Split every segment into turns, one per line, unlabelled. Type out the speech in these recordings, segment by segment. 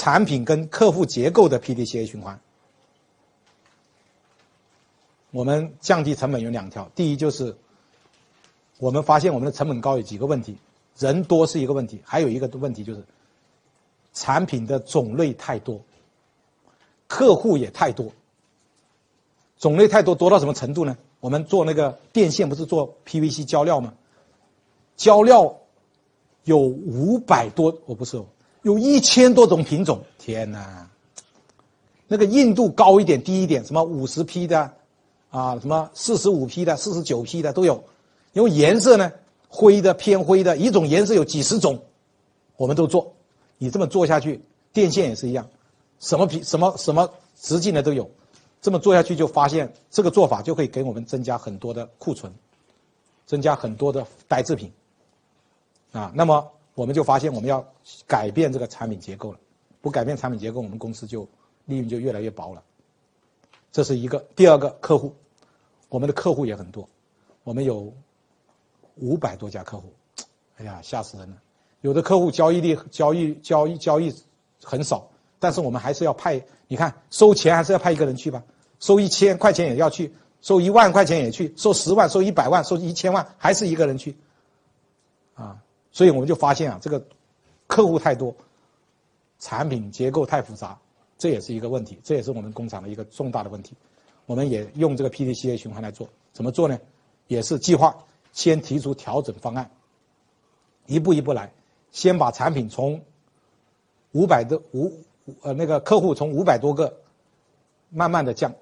产品跟客户结构的 PDCA 循环。我们降低成本有两条，第一就是我们发现我们的成本高有几个问题，人多是一个问题，还有一个问题就是产品的种类太多，客户也太多。种类太多，多到什么程度呢？我们做那个电线不是做 PVC 胶料吗？胶料有五百多，我不是，有一千多种品种。天哪，那个硬度高一点、低一点，什么五十 P 的。啊，什么四十五 P 的、四十九 P 的都有，因为颜色呢，灰的、偏灰的，一种颜色有几十种，我们都做。你这么做下去，电线也是一样，什么皮、什么什么直径的都有。这么做下去，就发现这个做法就可以给我们增加很多的库存，增加很多的呆制品。啊，那么我们就发现我们要改变这个产品结构了，不改变产品结构，我们公司就利润就越来越薄了。这是一个，第二个客户，我们的客户也很多，我们有五百多家客户，哎呀，吓死人了！有的客户交易力、交易、交易、交易很少，但是我们还是要派，你看收钱还是要派一个人去吧，收一千块钱也要去，收一万块钱也去，收十万、收一百万、收一千万还是一个人去，啊，所以我们就发现啊，这个客户太多，产品结构太复杂。这也是一个问题，这也是我们工厂的一个重大的问题。我们也用这个 PDCA 循环来做，怎么做呢？也是计划先提出调整方案，一步一步来，先把产品从五百多五呃那个客户从五百多个慢慢的降。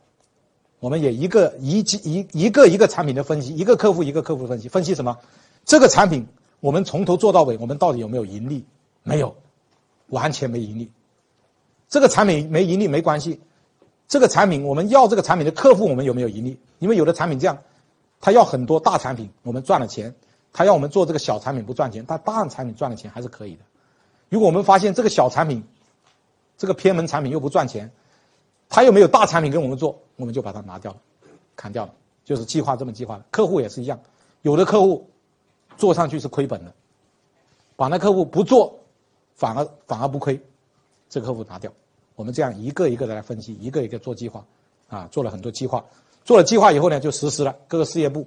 我们也一个一一一个一个产品的分析，一个客户一个客户分析，分析什么？这个产品我们从头做到尾，我们到底有没有盈利？没有，完全没盈利。这个产品没盈利没关系，这个产品我们要这个产品的客户我们有没有盈利？因为有的产品这样，他要很多大产品，我们赚了钱；他要我们做这个小产品不赚钱，他大产品赚了钱还是可以的。如果我们发现这个小产品，这个偏门产品又不赚钱，他又没有大产品跟我们做，我们就把它拿掉了，砍掉了。就是计划这么计划的。客户也是一样，有的客户做上去是亏本的，把那客户不做，反而反而不亏。这个客户拿掉，我们这样一个一个的来分析，一个一个做计划，啊，做了很多计划，做了计划以后呢，就实施了。各个事业部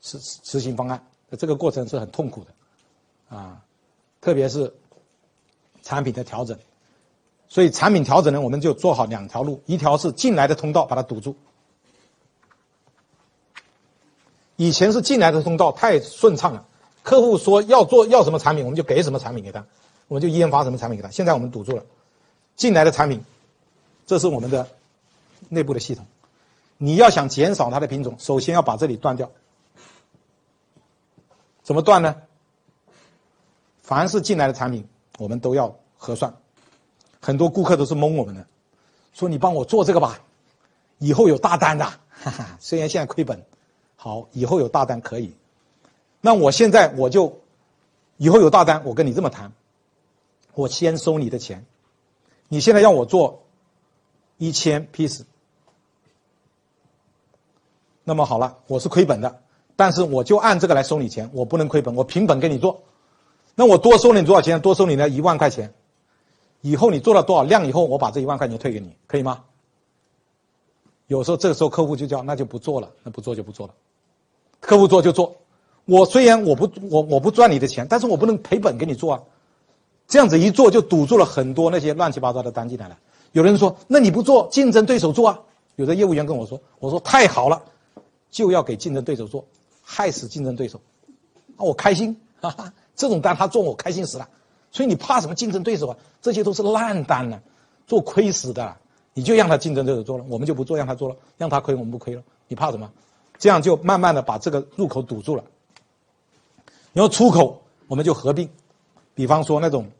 实实行方案，这个过程是很痛苦的，啊，特别是产品的调整，所以产品调整呢，我们就做好两条路，一条是进来的通道把它堵住，以前是进来的通道太顺畅了，客户说要做要什么产品，我们就给什么产品给他。我们就研发什么产品给他。现在我们堵住了，进来的产品，这是我们的内部的系统。你要想减少它的品种，首先要把这里断掉。怎么断呢？凡是进来的产品，我们都要核算。很多顾客都是蒙我们的，说你帮我做这个吧，以后有大单的。哈哈，虽然现在亏本，好，以后有大单可以。那我现在我就以后有大单，我跟你这么谈。我先收你的钱，你现在让我做一千 piece，那么好了，我是亏本的，但是我就按这个来收你钱，我不能亏本，我凭本给你做。那我多收你多少钱？多收你呢一万块钱。以后你做了多少量以后，我把这一万块钱退给你，可以吗？有时候这个时候客户就叫那就不做了，那不做就不做了。客户做就做，我虽然我不我我不赚你的钱，但是我不能赔本给你做啊。这样子一做就堵住了很多那些乱七八糟的单进来了。有人说：“那你不做，竞争对手做啊？”有的业务员跟我说：“我说太好了，就要给竞争对手做，害死竞争对手，啊，我开心，哈哈，这种单他做我开心死了。所以你怕什么竞争对手啊？这些都是烂单呢，做亏死的，你就让他竞争对手做了，我们就不做，让他做了，让他亏我们不亏了。你怕什么？这样就慢慢的把这个入口堵住了。然后出口我们就合并，比方说那种。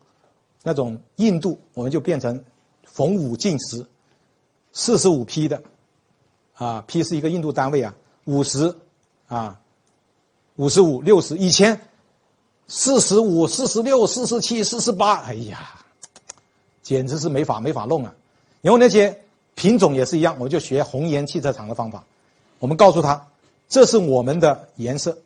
那种硬度，我们就变成逢五进十，四十五批的，啊批是一个硬度单位啊，五十，啊，五十五、六十，以前四十五、四十六、四十七、四十八，哎呀，简直是没法没法弄啊。然后那些品种也是一样，我就学红岩汽车厂的方法，我们告诉他，这是我们的颜色，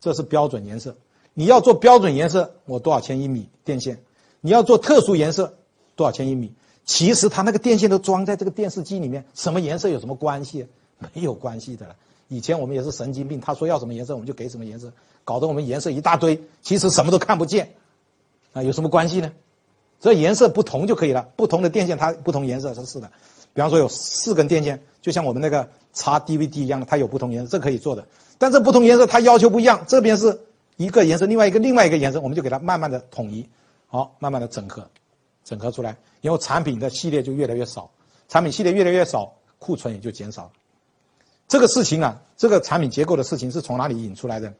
这是标准颜色，你要做标准颜色，我多少钱一米电线？你要做特殊颜色，多少钱一米。其实它那个电线都装在这个电视机里面，什么颜色有什么关系？没有关系的了。以前我们也是神经病，他说要什么颜色我们就给什么颜色，搞得我们颜色一大堆，其实什么都看不见，啊，有什么关系呢？只要颜色不同就可以了。不同的电线它不同颜色，是是的。比方说有四根电线，就像我们那个插 DVD 一样的，它有不同颜色，这可以做的。但这不同颜色它要求不一样，这边是一个颜色，另外一个另外一个颜色，我们就给它慢慢的统一，好，慢慢的整合，整合出来，然后产品的系列就越来越少，产品系列越来越少，库存也就减少了。这个事情啊，这个产品结构的事情是从哪里引出来的？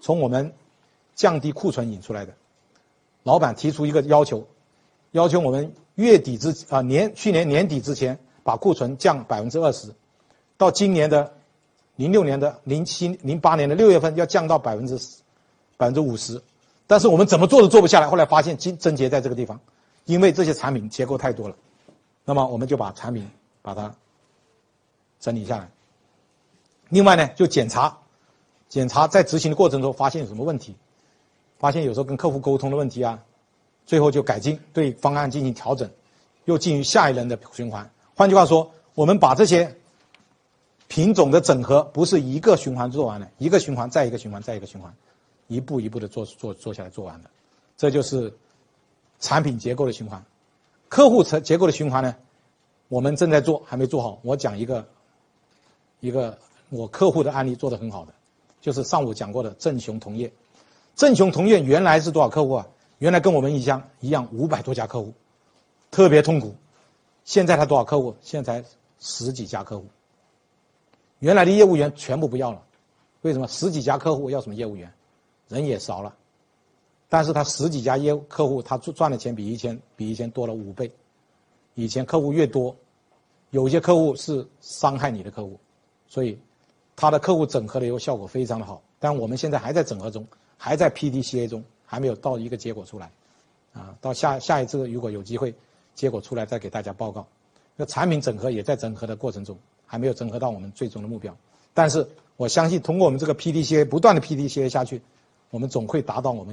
从我们降低库存引出来的。老板提出一个要求，要求我们月底之啊年去年年底之前把库存降百分之二十，到今年的零六年的零七零八年的六月份要降到百分之十百分之五十，但是我们怎么做都做不下来。后来发现症症结在这个地方，因为这些产品结构太多了，那么我们就把产品把它整理下来。另外呢，就检查，检查在执行的过程中发现有什么问题，发现有时候跟客户沟通的问题啊，最后就改进，对方案进行调整，又进入下一轮的循环。换句话说，我们把这些品种的整合不是一个循环做完了，一个循环再一个循环再一个循环，一步一步的做做做下来做完的，这就是产品结构的循环。客户层结构的循环呢，我们正在做，还没做好。我讲一个一个。我客户的案例做得很好的，就是上午讲过的正雄同业。正雄同业原来是多少客户啊？原来跟我们一样一样五百多家客户，特别痛苦。现在他多少客户？现在才十几家客户。原来的业务员全部不要了，为什么？十几家客户要什么业务员？人也少了，但是他十几家业务客户，他赚赚的钱比以前比以前多了五倍。以前客户越多，有些客户是伤害你的客户，所以。他的客户整合的以后效果非常的好，但我们现在还在整合中，还在 PDCA 中，还没有到一个结果出来，啊，到下下一次如果有机会，结果出来再给大家报告。那产品整合也在整合的过程中，还没有整合到我们最终的目标。但是我相信通过我们这个 PDCA 不断的 PDCA 下去，我们总会达到我们。